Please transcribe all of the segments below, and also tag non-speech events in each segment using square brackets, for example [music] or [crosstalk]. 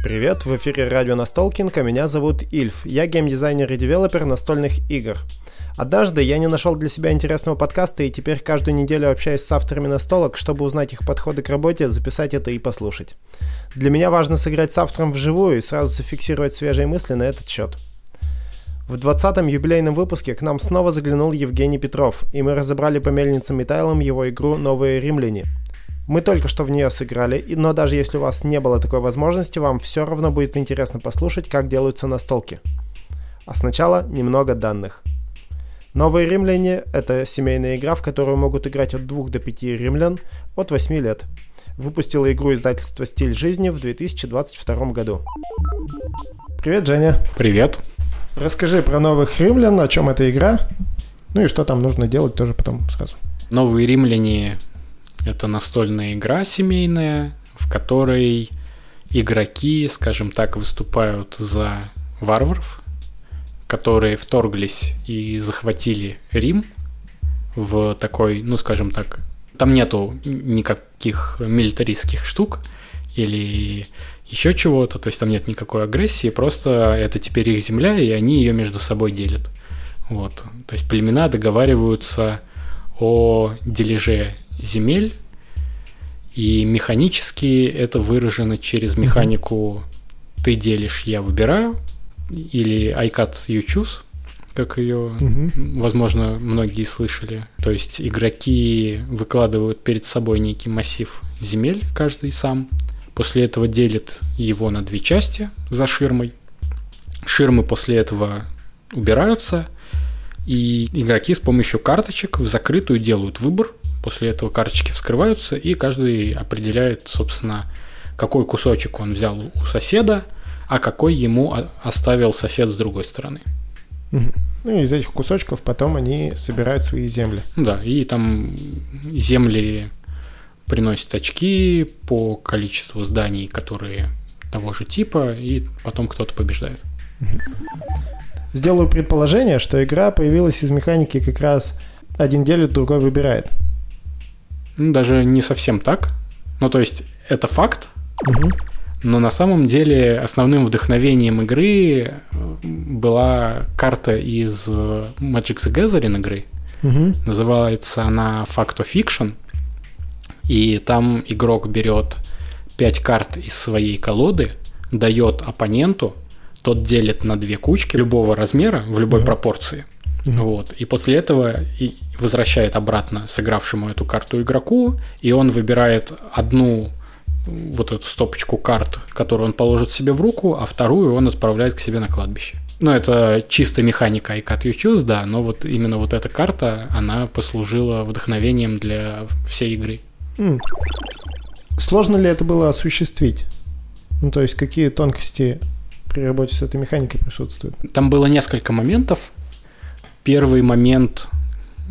Привет, в эфире радио Настолкинг, а меня зовут Ильф. Я геймдизайнер и девелопер настольных игр. Однажды я не нашел для себя интересного подкаста и теперь каждую неделю общаюсь с авторами настолок, чтобы узнать их подходы к работе, записать это и послушать. Для меня важно сыграть с автором вживую и сразу зафиксировать свежие мысли на этот счет. В 20-м юбилейном выпуске к нам снова заглянул Евгений Петров, и мы разобрали по мельницам и тайлам его игру «Новые римляне». Мы только что в нее сыграли, но даже если у вас не было такой возможности, вам все равно будет интересно послушать, как делаются настолки. А сначала немного данных. Новые римляне – это семейная игра, в которую могут играть от 2 до 5 римлян от 8 лет. Выпустила игру издательство «Стиль жизни» в 2022 году. Привет, Женя. Привет. Расскажи про новых римлян, о чем эта игра, ну и что там нужно делать тоже потом сразу. Новые римляне – это настольная игра семейная, в которой игроки, скажем так, выступают за варваров, которые вторглись и захватили Рим в такой, ну скажем так, там нету никаких милитаристских штук или еще чего-то, то есть там нет никакой агрессии, просто это теперь их земля, и они ее между собой делят. Вот. То есть племена договариваются о дележе земель, и механически это выражено через механику «ты делишь, я выбираю», или I cut you choose, как ее, угу. возможно, многие слышали. То есть игроки выкладывают перед собой некий массив земель, каждый сам. После этого делят его на две части за ширмой. Ширмы после этого убираются, и игроки с помощью карточек в закрытую делают выбор. После этого карточки вскрываются, и каждый определяет, собственно, какой кусочек он взял у соседа – а какой ему оставил сосед с другой стороны. Ну и из этих кусочков потом они собирают свои земли. Да, и там земли приносят очки по количеству зданий, которые того же типа, и потом кто-то побеждает. Сделаю предположение, что игра появилась из механики как раз один делит, другой выбирает. Ну, даже не совсем так. Ну, то есть, это факт, угу. Но на самом деле основным вдохновением игры э, была карта из э, Magic the Gathering игры. Угу. Называется она Fact of Fiction. И там игрок берет 5 карт из своей колоды, дает оппоненту, тот делит на две кучки любого размера в любой угу. пропорции. Угу. Вот. И после этого возвращает обратно сыгравшему эту карту игроку, и он выбирает одну вот эту стопочку карт, которую он положит себе в руку, а вторую он отправляет к себе на кладбище. Ну, это чисто механика I Cut You Choose, да, но вот именно вот эта карта, она послужила вдохновением для всей игры. Mm. Сложно ли это было осуществить? Ну, то есть, какие тонкости при работе с этой механикой присутствуют? Там было несколько моментов. Первый момент –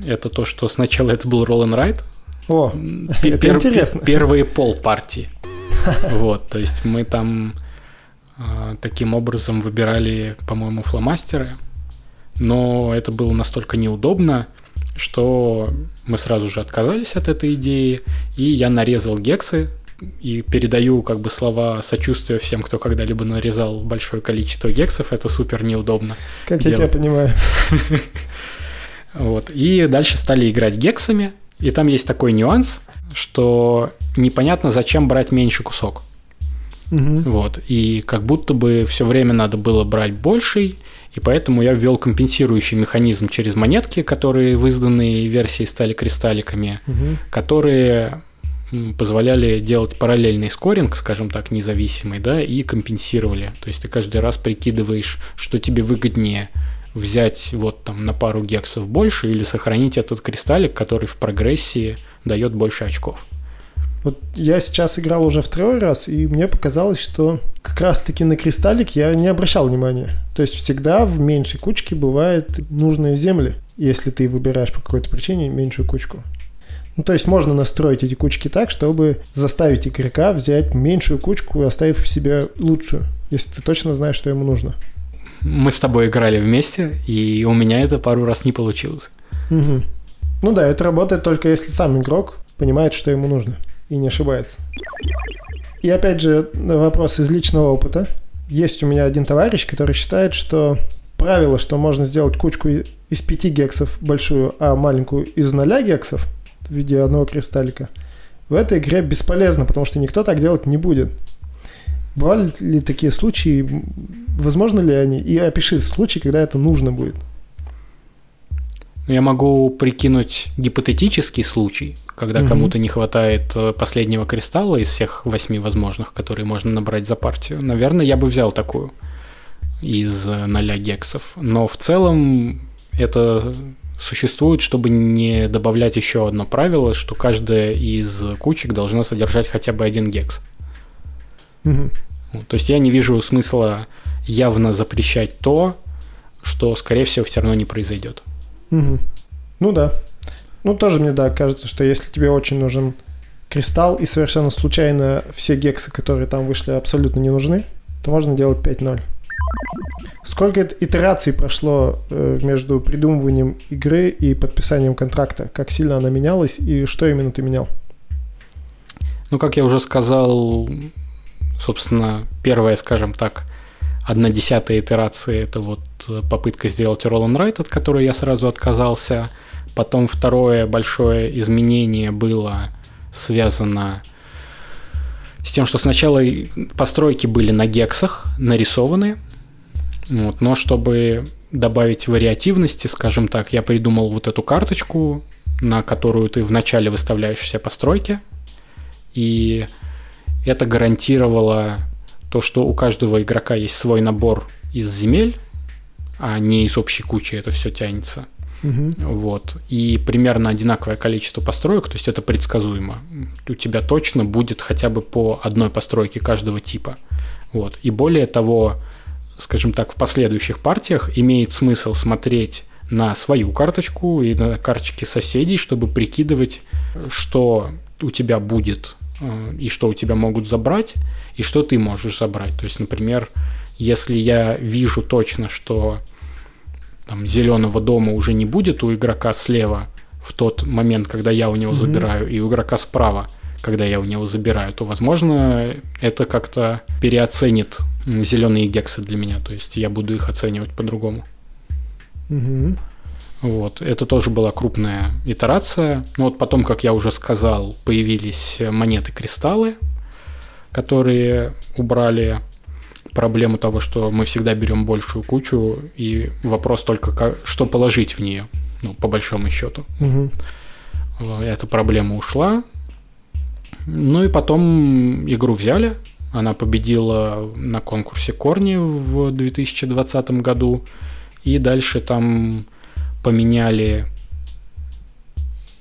это то, что сначала это был Roll and Ride. О, это интересно. Первые пол партии. [laughs] Вот, то есть мы там э, таким образом выбирали, по-моему, фломастеры, но это было настолько неудобно, что мы сразу же отказались от этой идеи, и я нарезал гексы и передаю как бы слова сочувствия всем, кто когда-либо нарезал большое количество гексов, это супер неудобно. Как делать. я тебя понимаю. [laughs] Вот. И дальше стали играть гексами, и там есть такой нюанс, что непонятно, зачем брать меньше кусок. Угу. Вот. И как будто бы все время надо было брать больший, и поэтому я ввел компенсирующий механизм через монетки, которые в изданной версии стали кристалликами, угу. которые позволяли делать параллельный скоринг, скажем так, независимый, да, и компенсировали. То есть ты каждый раз прикидываешь, что тебе выгоднее взять вот там на пару гексов больше или сохранить этот кристаллик, который в прогрессии дает больше очков. Вот я сейчас играл уже второй раз, и мне показалось, что как раз-таки на кристаллик я не обращал внимания. То есть всегда в меньшей кучке бывают нужные земли, если ты выбираешь по какой-то причине меньшую кучку. Ну, то есть можно настроить эти кучки так, чтобы заставить игрока взять меньшую кучку, оставив себе лучшую, если ты точно знаешь, что ему нужно. Мы с тобой играли вместе, и у меня это пару раз не получилось. Угу. Ну да, это работает только если сам игрок понимает, что ему нужно и не ошибается. И опять же, вопрос из личного опыта. Есть у меня один товарищ, который считает, что правило, что можно сделать кучку из 5 гексов большую, а маленькую из 0 гексов в виде одного кристаллика, в этой игре бесполезно, потому что никто так делать не будет. Бывали ли такие случаи? Возможно ли они? И опиши случай, когда это нужно будет. Ну, я могу прикинуть гипотетический случай, когда угу. кому-то не хватает э, последнего кристалла из всех восьми возможных, которые можно набрать за партию. Наверное, я бы взял такую из 0 э, гексов. Но в целом это существует, чтобы не добавлять еще одно правило, что каждая из кучек должна содержать хотя бы один гекс. Угу. То есть я не вижу смысла явно запрещать то, что, скорее всего, все равно не произойдет. Угу. Ну да. Ну тоже мне, да, кажется, что если тебе очень нужен кристалл и совершенно случайно все гексы, которые там вышли, абсолютно не нужны, то можно делать 5-0. Сколько итераций прошло э, между придумыванием игры и подписанием контракта? Как сильно она менялась и что именно ты менял? Ну, как я уже сказал, собственно, первая, скажем так, одна десятая итерации – это вот э, попытка сделать Roll and Write, от которой я сразу отказался. Потом второе большое изменение было связано с тем, что сначала постройки были на гексах нарисованы, вот, но чтобы добавить вариативности, скажем так, я придумал вот эту карточку, на которую ты вначале выставляешь все постройки, и это гарантировало то, что у каждого игрока есть свой набор из земель, а не из общей кучи это все тянется. Угу. Вот. И примерно одинаковое количество построек, то есть это предсказуемо. У тебя точно будет хотя бы по одной постройке каждого типа. Вот. И более того, скажем так, в последующих партиях имеет смысл смотреть на свою карточку и на карточки соседей, чтобы прикидывать, что у тебя будет и что у тебя могут забрать, и что ты можешь забрать. То есть, например, если я вижу точно, что там, зеленого дома уже не будет у игрока слева в тот момент, когда я у него mm-hmm. забираю, и у игрока справа, когда я у него забираю, то, возможно, это как-то переоценит зеленые гексы для меня. То есть я буду их оценивать по-другому. Угу. Вот. Это тоже была крупная итерация. Но вот потом, как я уже сказал, появились монеты-кристаллы, которые убрали проблему того, что мы всегда берем большую кучу, и вопрос только, как, что положить в нее, ну, по большому счету. Угу. Эта проблема ушла. Ну и потом игру взяли, она победила на конкурсе Корни в 2020 году. И дальше там поменяли,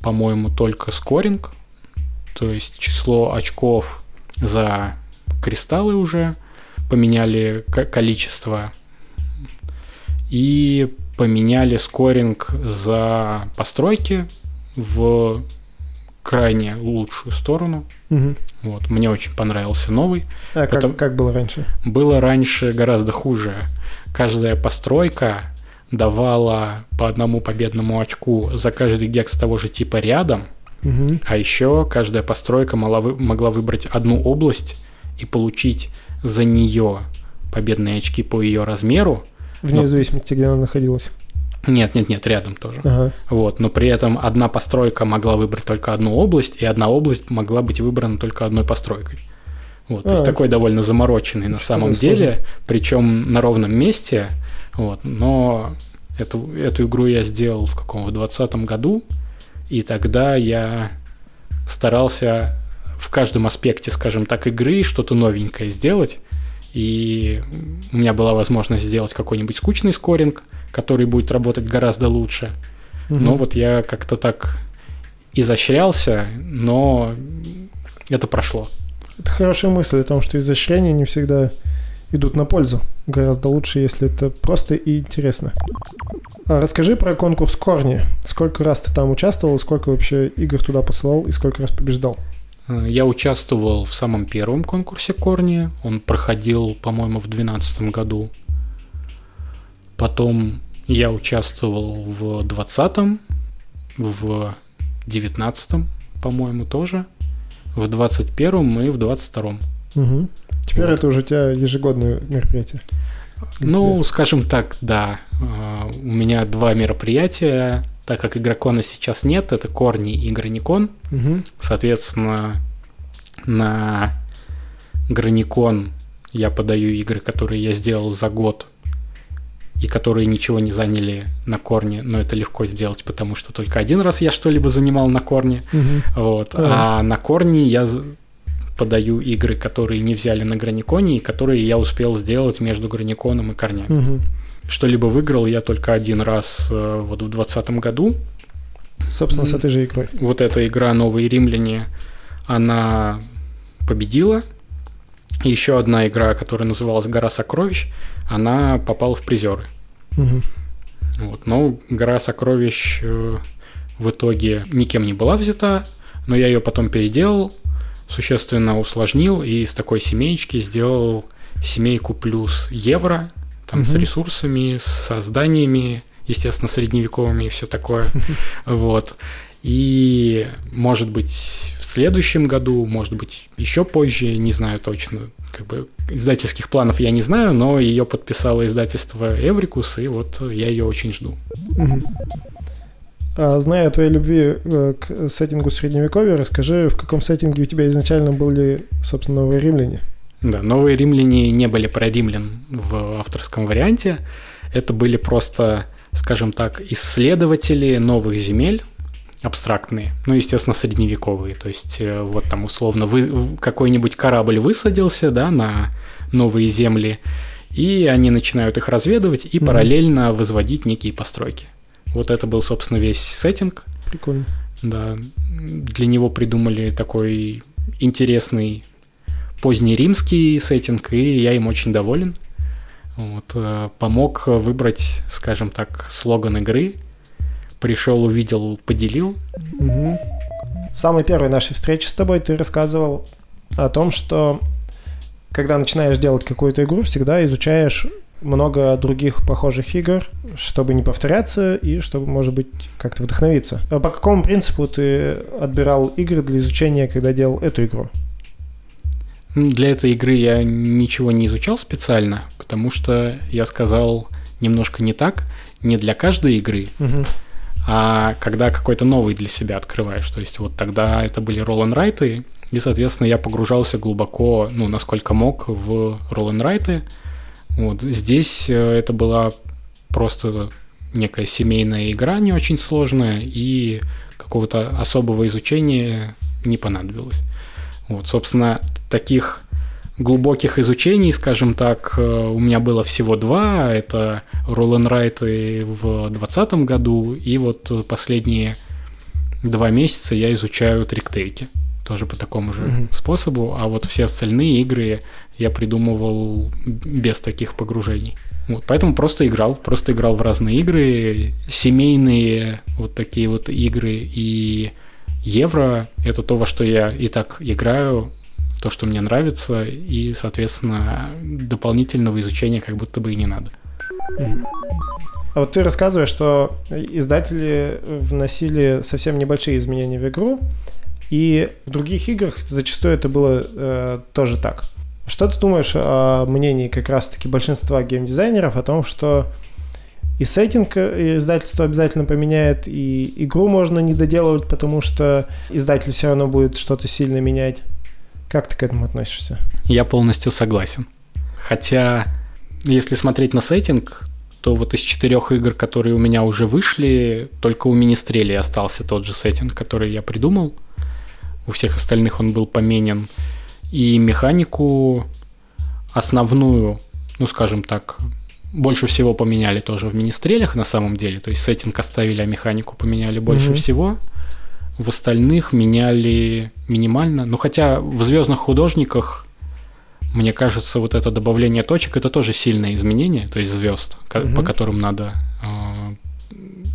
по-моему, только скоринг. То есть число очков за кристаллы уже. Поменяли количество. И поменяли скоринг за постройки в крайне лучшую сторону. Угу. Вот, мне очень понравился новый. А Потом... как, как было раньше? Было раньше гораздо хуже. Каждая постройка давала по одному победному очку за каждый гекс того же типа рядом, угу. а еще каждая постройка могла, вы... могла выбрать одну область и получить за нее победные очки по ее размеру. Вне но... зависимости, где она находилась. Нет, нет, нет, рядом тоже. Ага. Вот, но при этом одна постройка могла выбрать только одну область, и одна область могла быть выбрана только одной постройкой. Вот, а, то есть а. такой довольно замороченный на самом деле, причем на ровном месте. Вот, но эту, эту игру я сделал в каком? В 2020 году, и тогда я старался в каждом аспекте, скажем так, игры что-то новенькое сделать. И у меня была возможность сделать какой-нибудь скучный скоринг – который будет работать гораздо лучше. Угу. Но вот я как-то так изощрялся, но это прошло. Это хорошая мысль о том, что изощрения не всегда идут на пользу. Гораздо лучше, если это просто и интересно. А расскажи про конкурс Корни. Сколько раз ты там участвовал, сколько вообще игр туда посылал и сколько раз побеждал? Я участвовал в самом первом конкурсе Корни. Он проходил, по-моему, в 2012 году. Потом я участвовал в 20-м, в 19-м, по-моему, тоже, в 21-м и в 22-м. Угу. Теперь вот. это уже у тебя ежегодное мероприятие. Ну, скажем так, да. А, у меня два мероприятия, так как игрокона сейчас нет, это Корни и Граникон. Угу. Соответственно, на Граникон я подаю игры, которые я сделал за год и которые ничего не заняли на корне, но это легко сделать, потому что только один раз я что-либо занимал на корне. Угу. Вот. А. а на корне я подаю игры, которые не взяли на Граниконе, и которые я успел сделать между Граниконом и Корнями. Угу. Что-либо выиграл я только один раз э, вот в 2020 году. Собственно, с этой же игрой. Вот эта игра «Новые римляне», она победила. еще одна игра, которая называлась «Гора сокровищ», она попала в призеры. Угу. Вот. Но «Гора сокровищ» э, в итоге никем не была взята, но я ее потом переделал, существенно усложнил и из такой семеечки сделал семейку плюс евро, там угу. с ресурсами, с созданиями, естественно, средневековыми и все такое. [laughs] Вот. И, может быть, в следующем году, может быть, еще позже, не знаю точно. Как бы издательских планов я не знаю, но ее подписало издательство Эврикус, и вот я ее очень жду. Угу. А, зная о твоей любви э, к сеттингу средневековья, расскажи, в каком сеттинге у тебя изначально были, собственно, новые римляне? Да, новые римляне не были про римлян в авторском варианте. Это были просто, скажем так, исследователи новых земель, абстрактные, ну, естественно, средневековые. То есть, э, вот там условно вы, какой-нибудь корабль высадился, да, на новые земли, и они начинают их разведывать и mm-hmm. параллельно возводить некие постройки. Вот это был, собственно, весь сеттинг. Прикольно. Да. Для него придумали такой интересный поздний римский сеттинг, и я им очень доволен. Вот, э, помог выбрать, скажем так, слоган игры. Пришел, увидел, поделил. Угу. В самой первой нашей встрече с тобой ты рассказывал о том, что когда начинаешь делать какую-то игру, всегда изучаешь много других похожих игр, чтобы не повторяться и чтобы, может быть, как-то вдохновиться. А по какому принципу ты отбирал игры для изучения, когда делал эту игру? Для этой игры я ничего не изучал специально, потому что я сказал немножко не так, не для каждой игры, угу. а когда какой-то новый для себя открываешь. То есть вот тогда это были write, и, соответственно, я погружался глубоко, ну, насколько мог, в write, вот здесь э, это была просто некая семейная игра, не очень сложная, и какого-то особого изучения не понадобилось. Вот, собственно, таких глубоких изучений, скажем так, э, у меня было всего два. Это Roll and Write в 2020 году, и вот последние два месяца я изучаю триктейки. Тоже по такому же mm-hmm. способу, а вот все остальные игры я придумывал без таких погружений. Вот, поэтому просто играл, просто играл в разные игры, семейные вот такие вот игры и евро – это то, во что я и так играю, то, что мне нравится, и, соответственно, дополнительного изучения как будто бы и не надо. А вот ты рассказываешь, что издатели вносили совсем небольшие изменения в игру, и в других играх зачастую это было э, тоже так. Что ты думаешь о мнении как раз-таки большинства геймдизайнеров о том, что и сеттинг издательство обязательно поменяет, и игру можно не доделывать, потому что издатель все равно будет что-то сильно менять. Как ты к этому относишься? Я полностью согласен. Хотя, если смотреть на сеттинг, то вот из четырех игр, которые у меня уже вышли, только у Министрели остался тот же сеттинг, который я придумал. У всех остальных он был поменен. И механику основную, ну скажем так, больше всего поменяли тоже в министрелях на самом деле. То есть сеттинг оставили, а механику поменяли больше mm-hmm. всего. В остальных меняли минимально. Ну хотя в звездных художниках, мне кажется, вот это добавление точек это тоже сильное изменение, то есть звезд, mm-hmm. по которым надо э,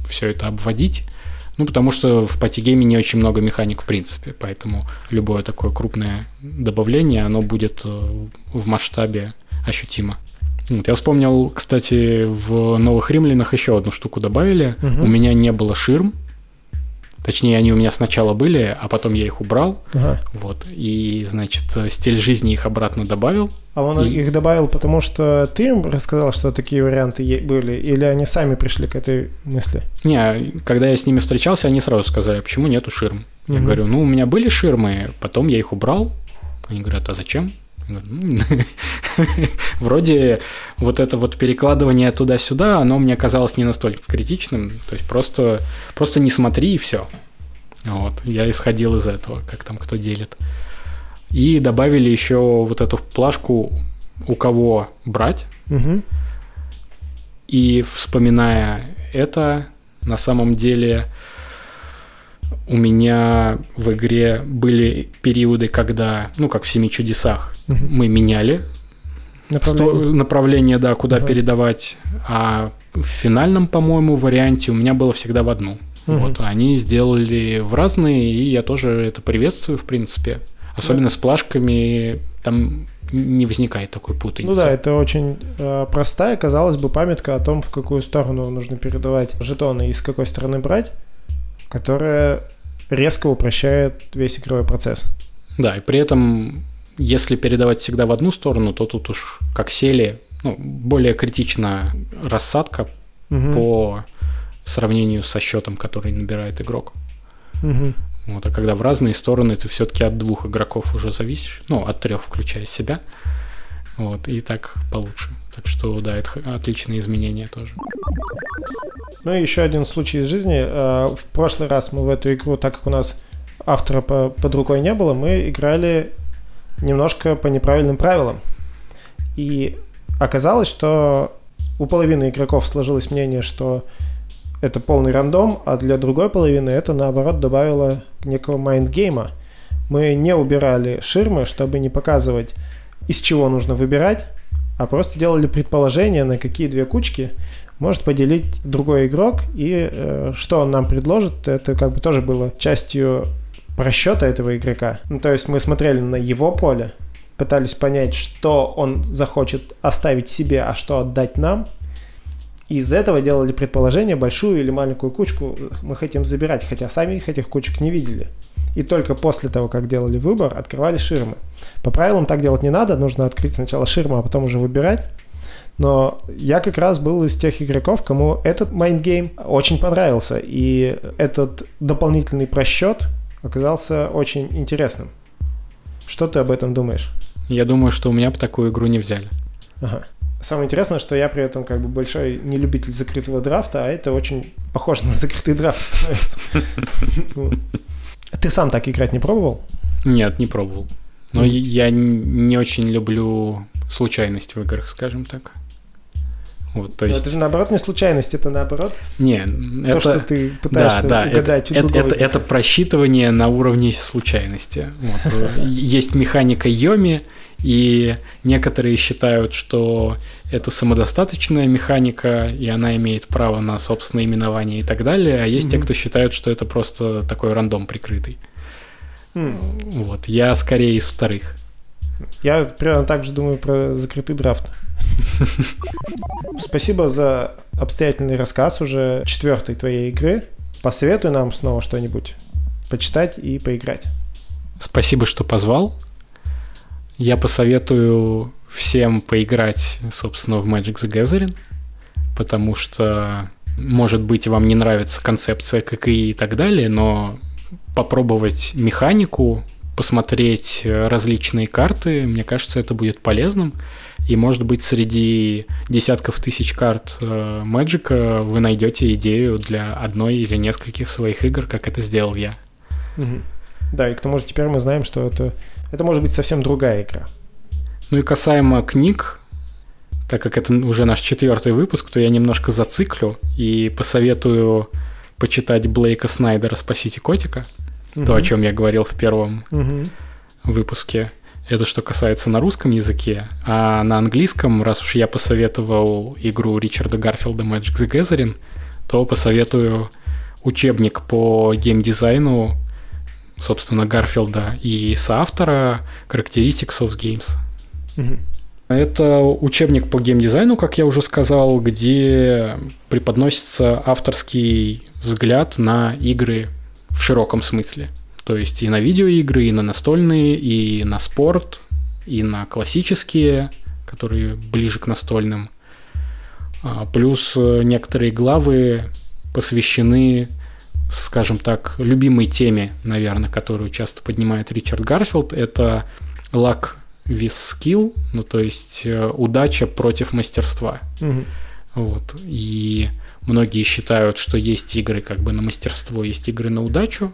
все это обводить. Ну, потому что в патигейме не очень много механик в принципе, поэтому любое такое крупное добавление, оно будет э, в масштабе ощутимо. Вот, я вспомнил, кстати, в новых римлянах еще одну штуку добавили. Угу. У меня не было ширм Точнее, они у меня сначала были, а потом я их убрал. Ага. Вот. И, значит, стиль жизни их обратно добавил. А он И- их добавил, потому что ты им рассказал, что такие варианты были, или они сами пришли к этой мысли? Не, когда я с ними встречался, они сразу сказали, «А почему нету ширм. Я говорю, ну, у меня были ширмы, потом я их убрал. Они говорят, а зачем? «Ну, [laughs] Вроде вот это вот перекладывание туда-сюда, оно мне казалось не настолько критичным. То есть просто, просто не смотри и все. Вот. Я исходил из этого, как там кто делит. И добавили еще вот эту плашку, у кого брать. Мгм. И вспоминая это, на самом деле у меня в игре были периоды, когда, ну, как в «Семи чудесах», Мгм. мы меняли Направление. сто- направление, да, куда Ага. передавать, а в финальном, по-моему, варианте у меня было всегда в одну. Мгм. Вот, а они сделали в разные, и я тоже это приветствую, в принципе. Особенно с плашками, там не возникает такой путаницы. Ну да, это очень э, простая, казалось бы, памятка о том, в какую сторону нужно передавать жетоны и с какой стороны брать, которая резко упрощает весь игровой процесс. Да, и при этом, если передавать всегда в одну сторону, то тут уж как сели, ну, более критична рассадка Мгм. по сравнению со счетом, который набирает игрок. Мгм. Вот, а когда в разные стороны, ты все-таки от двух игроков уже зависишь, ну, от трех, включая себя. Вот, и так получше. Так что, да, это отличные изменения тоже. Ну и еще один случай из жизни. Э, В прошлый раз мы в эту игру, так как у нас автора по- под рукой не было, мы играли немножко по неправильным правилам. И оказалось, что у половины игроков сложилось мнение, что это полный рандом, а для другой половины это, наоборот, добавило некого майндгейма. Мы не убирали ширмы, чтобы не показывать, из чего нужно выбирать, а просто делали предположение, на какие две кучки может поделить другой игрок, и э, что он нам предложит, это как бы тоже было частью просчета этого игрока. Ну, то есть мы смотрели на его поле, пытались понять, что он захочет оставить себе, а что отдать нам. И из этого делали предположение, большую или маленькую кучку мы хотим забирать, хотя сами их этих кучек не видели. И только после того, как делали выбор, открывали ширмы. По правилам так делать не надо, нужно открыть сначала ширму, а потом уже выбирать. Но я как раз был из тех игроков, кому этот mindgame очень понравился. И этот дополнительный просчет оказался очень интересным. Что ты об этом думаешь? Я думаю, что у меня бы такую игру не взяли. Ага. Самое интересное, что я при этом как бы большой не любитель закрытого драфта, а это очень похоже на закрытый драфт становится. [laughs] Ты сам так играть не пробовал? Нет, не пробовал. Но я не очень люблю случайность в играх, скажем так. Вот, то Но есть... Это же наоборот не случайность, это наоборот Не, то, это... что ты пытаешься да, да, это, угадать это, это, игрока. это просчитывание на уровне случайности. Вот. э, [laughs] Есть механика Йоми, и некоторые считают, что это самодостаточная механика, и она имеет право на собственное именование и так далее, а есть те, кто считают, что это просто такой рандом прикрытый. М. Вот, я скорее из вторых. Я примерно так же думаю про закрытый драфт. Спасибо за обстоятельный рассказ уже четвертой твоей игры. Посоветуй нам снова что-нибудь почитать и поиграть. Спасибо, что позвал. Я посоветую всем поиграть, собственно, в Magic the Gathering, потому что, может быть, вам не нравится концепция ККИ и так далее, но попробовать механику, посмотреть э, различные карты, мне кажется, это будет полезным. И, может быть, среди десятков тысяч карт э, Magic вы найдете идею для одной или нескольких своих игр, как это сделал я. Да, и к тому же теперь мы знаем, что это, это может быть совсем другая игра. Ну и касаемо книг, так как это уже наш четвертый выпуск, то я немножко зациклю и посоветую почитать Блейка Снайдера «Спасите котика», то, о чем я говорил в первом Мгм. выпуске. Это что касается на русском языке, а на английском, раз уж я посоветовал игру Ричарда Гарфилда Magic the Gathering, то посоветую учебник по геймдизайну, собственно, Гарфилда и соавтора Characteristics of Games. Мгм. Это учебник по геймдизайну, как я уже сказал, где преподносится авторский взгляд на игры в широком смысле. То есть и на видеоигры, и на настольные, и на спорт, и на классические, которые ближе к настольным. А, плюс э, некоторые главы посвящены, скажем так, любимой теме, наверное, которую часто поднимает Ричард Гарфилд. Это luck versus skill, ну то есть э, удача против мастерства. Мгм. Вот. И многие считают, что есть игры как бы на мастерство, есть игры на удачу.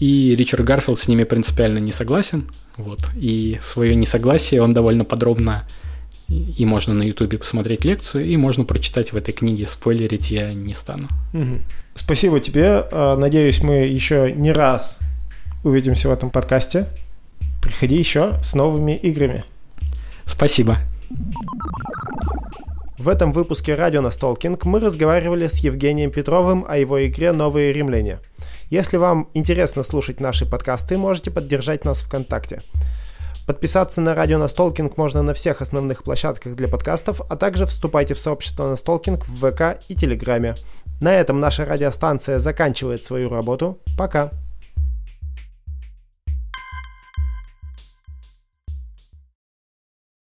И Ричард Гарфилд с ними принципиально не согласен. Вот. И свое несогласие он довольно подробно и можно на Ютубе посмотреть лекцию, и можно прочитать в этой книге. Спойлерить я не стану. Мгм. Спасибо тебе. А, Надеюсь, мы еще не раз увидимся в этом подкасте. Приходи еще с новыми играми. Спасибо. В этом выпуске «Радио Настолкинг» мы разговаривали с Евгением Петровым о его игре «Новые римляне». Если вам интересно слушать наши подкасты, можете поддержать нас ВКонтакте. Подписаться на «Радио Настолкинг» можно на всех основных площадках для подкастов, а также вступайте в сообщество Настолкинг в ВК и Телеграме. На этом наша радиостанция заканчивает свою работу. Пока!